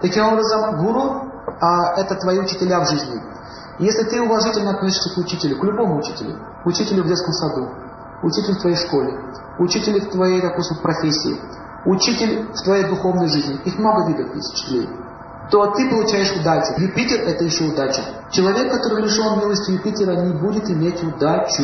Таким образом, гуру а, это твои учителя в жизни. Если ты уважительно относишься к учителю, к любому учителю, учителю в детском саду, учителю в твоей школе, учителю в твоей, допустим, профессии, учитель в твоей духовной жизни, их много видов есть учителей, то ты получаешь удачу. Юпитер – это еще удача. Человек, который лишен милости Юпитера, не будет иметь удачу.